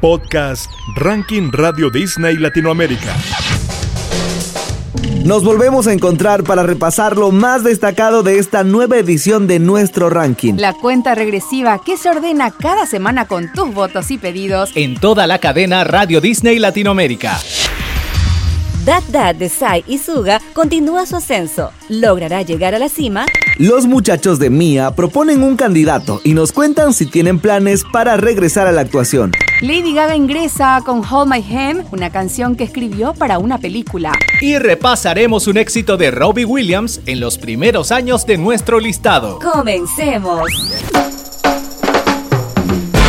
Podcast Ranking Radio Disney Latinoamérica. Nos volvemos a encontrar para repasar lo más destacado de esta nueva edición de nuestro ranking. La cuenta regresiva que se ordena cada semana con tus votos y pedidos en toda la cadena Radio Disney Latinoamérica. Dad Dad de Sai y Suga continúa su ascenso. ¿Logrará llegar a la cima? Los muchachos de Mia proponen un candidato y nos cuentan si tienen planes para regresar a la actuación. Lady Gaga ingresa con Hold My Hand, una canción que escribió para una película. Y repasaremos un éxito de Robbie Williams en los primeros años de nuestro listado. Comencemos.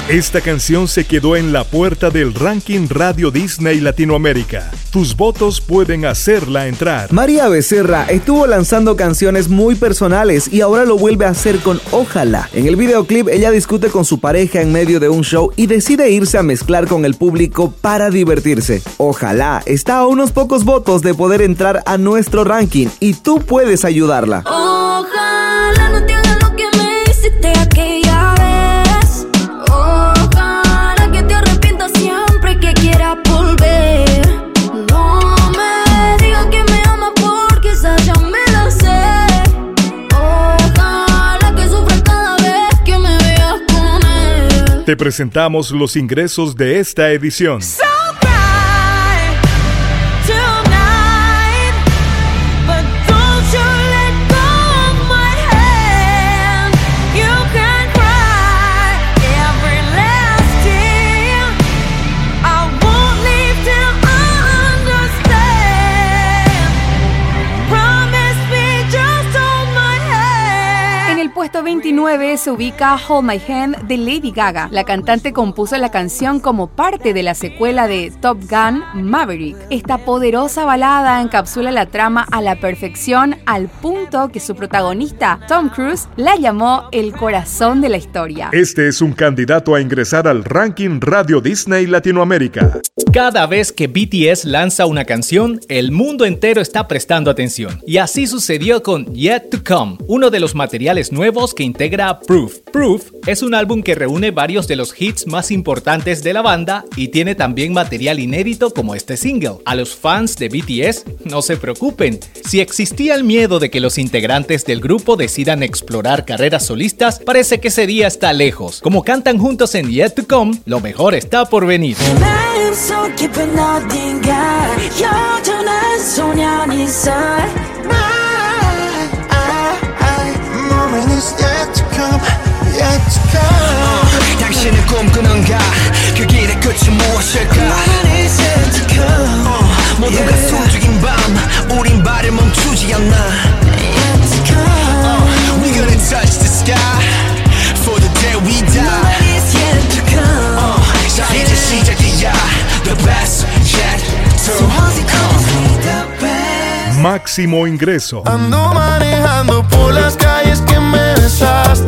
Esta canción se quedó en la puerta del ranking Radio Disney Latinoamérica. Tus votos pueden hacerla entrar. María Becerra estuvo lanzando canciones muy personales y ahora lo vuelve a hacer con Ojalá. En el videoclip ella discute con su pareja en medio de un show y decide irse a mezclar con el público para divertirse. Ojalá está a unos pocos votos de poder entrar a nuestro ranking y tú puedes ayudarla. Ojalá Te presentamos los ingresos de esta edición. 29 se ubica Hold My Hand de Lady Gaga. La cantante compuso la canción como parte de la secuela de Top Gun Maverick. Esta poderosa balada encapsula la trama a la perfección al punto que su protagonista, Tom Cruise, la llamó el corazón de la historia. Este es un candidato a ingresar al ranking Radio Disney Latinoamérica. Cada vez que BTS lanza una canción, el mundo entero está prestando atención. Y así sucedió con Yet to Come, uno de los materiales nuevos que integra Proof. Proof es un álbum que reúne varios de los hits más importantes de la banda y tiene también material inédito como este single. A los fans de BTS, no se preocupen. Si existía el miedo de que los integrantes del grupo decidan explorar carreras solistas, parece que ese día está lejos. Como cantan juntos en Yet to Come, lo mejor está por venir. 당신은 꿈꾸는가? 그 길의 끝이 무엇일까? is yet to come. 어, 모두가 숨죽인 밤, 우린 발을 멈추지 않나? Yet to come. Uh, we gonna touch the sky for the day we die. is yet to come. Uh, 자 이제 시작이야, the best yet to come. Máximo ingreso. Ando manejando por las calles que me besaste,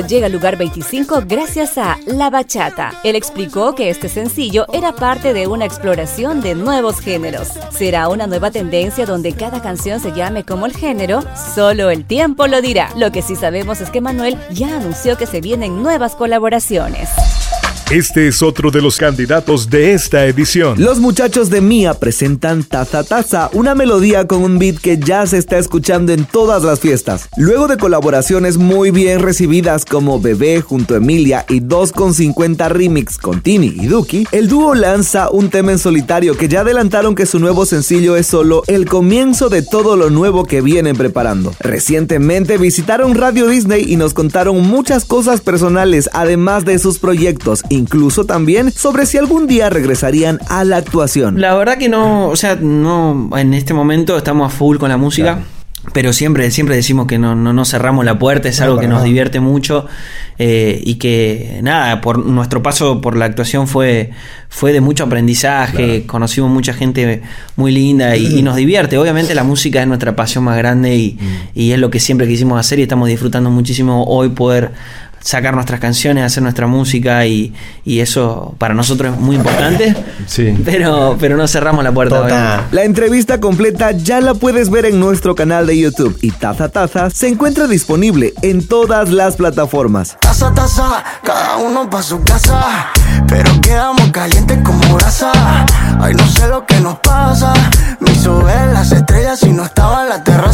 llega al lugar 25 gracias a La Bachata. Él explicó que este sencillo era parte de una exploración de nuevos géneros. ¿Será una nueva tendencia donde cada canción se llame como el género? Solo el tiempo lo dirá. Lo que sí sabemos es que Manuel ya anunció que se vienen nuevas colaboraciones. Este es otro de los candidatos de esta edición. Los muchachos de Mia presentan Taza Taza, una melodía con un beat que ya se está escuchando en todas las fiestas. Luego de colaboraciones muy bien recibidas como Bebé junto a Emilia y 2.50 remix con Tini y Duki, el dúo lanza un tema en solitario que ya adelantaron que su nuevo sencillo es solo el comienzo de todo lo nuevo que vienen preparando. Recientemente visitaron Radio Disney y nos contaron muchas cosas personales además de sus proyectos, incluso también sobre si algún día regresarían a la actuación. La verdad que no, o sea, no, en este momento estamos a full con la música. pero siempre, siempre decimos que no, no, cerramos la puerta, es algo que nos divierte mucho eh, y que nada, por nuestro paso por la actuación fue, fue de mucho aprendizaje, conocimos mucha gente muy linda y, nos divierte. Obviamente la música es nuestra pasión más grande y, mm. y es lo que siempre quisimos hacer y estamos disfrutando muchísimo hoy poder sacar nuestras canciones, hacer nuestra música y, eso para nosotros es muy importante. Sí. Pero, pero no cerramos la puerta. La entrevista completa ya la puedes ver en nuestro canal de YouTube y Taza Taza se encuentra disponible en todas las plataformas. Taza Taza, cada uno para su casa, pero quedamos calientes como grasa. Ay, no sé lo que nos pasa. Me hizo ver las estrellas y no estaba en la terraza.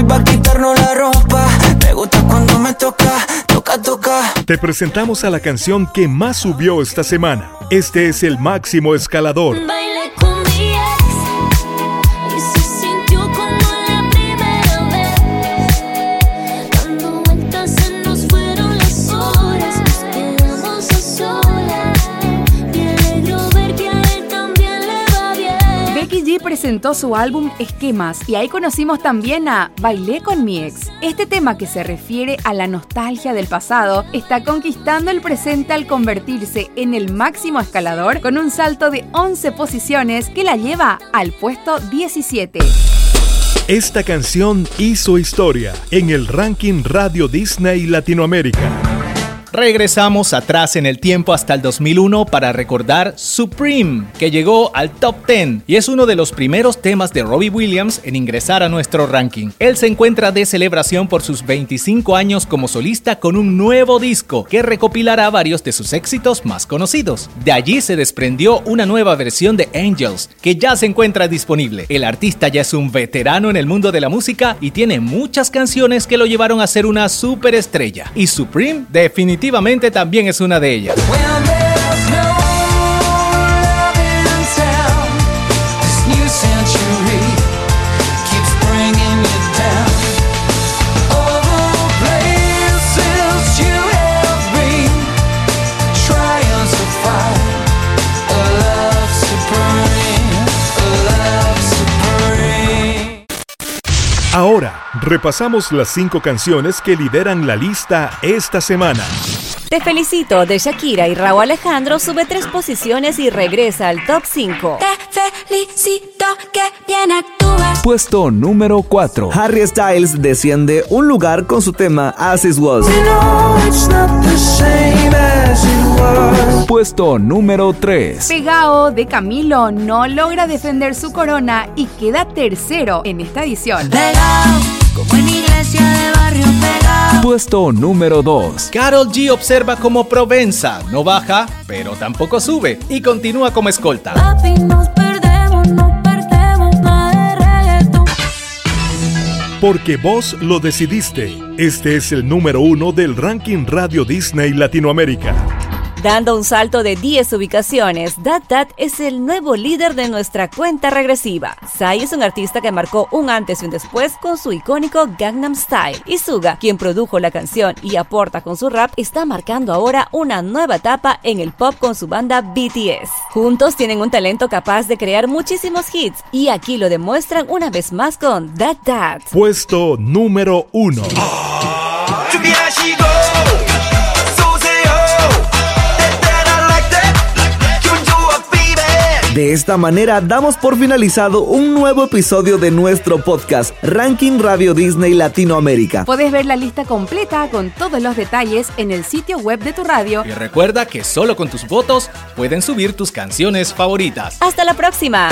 Pone fácil para quitarnos la ropa. Me gusta cuando me toca, toca, toca. Te presentamos a la canción que más subió esta semana. Este es el máximo escalador. Presentó su álbum Esquemas y ahí conocimos también a Bailé con mi ex. Este tema que se refiere a la nostalgia del pasado está conquistando el presente al convertirse en el máximo escalador con un salto de 11 posiciones que la lleva al puesto 17. Esta canción hizo historia en el ranking Radio Disney Latinoamérica. Regresamos atrás en el tiempo hasta el 2001 para recordar Supreme, que llegó al top 10 y es uno de los primeros temas de Robbie Williams en ingresar a nuestro ranking. Él se encuentra de celebración por sus 25 años como solista con un nuevo disco que recopilará varios de sus éxitos más conocidos. De allí se desprendió una nueva versión de Angels, que ya se encuentra disponible. El artista ya es un veterano en el mundo de la música y tiene muchas canciones que lo llevaron a ser una superestrella. Y Supreme definitivamente definitivamente también es una de ellas. Repasamos las cinco canciones que lideran la lista esta semana. Te felicito de Shakira y Raúl Alejandro sube tres posiciones y regresa al top 5. Te felicito que bien actúas. Puesto número 4. Harry Styles desciende un lugar con su tema As It Was. Puesto número 3. Pegao de Camilo no logra defender su corona y queda tercero en esta edición. Pegao, como en iglesia de barrio pegao. Puesto número 2. Carol G observa como Provenza, no baja, pero tampoco sube y continúa como escolta. Papi, nos perdemos, no perdemos Porque vos lo decidiste. Este es el número uno del ranking Radio Disney Latinoamérica. Dando un salto de 10 ubicaciones, Dat Dat es el nuevo líder de nuestra cuenta regresiva. Sai es un artista que marcó un antes y un después con su icónico Gangnam Style. Y Suga, quien produjo la canción y aporta con su rap, está marcando ahora una nueva etapa en el pop con su banda BTS. Juntos tienen un talento capaz de crear muchísimos hits y aquí lo demuestran una vez más con Dat Dat. Puesto número 1. De esta manera damos por finalizado un nuevo episodio de nuestro podcast Ranking Radio Disney Latinoamérica. Puedes ver la lista completa con todos los detalles en el sitio web de tu radio. Y recuerda que solo con tus votos pueden subir tus canciones favoritas. Hasta la próxima.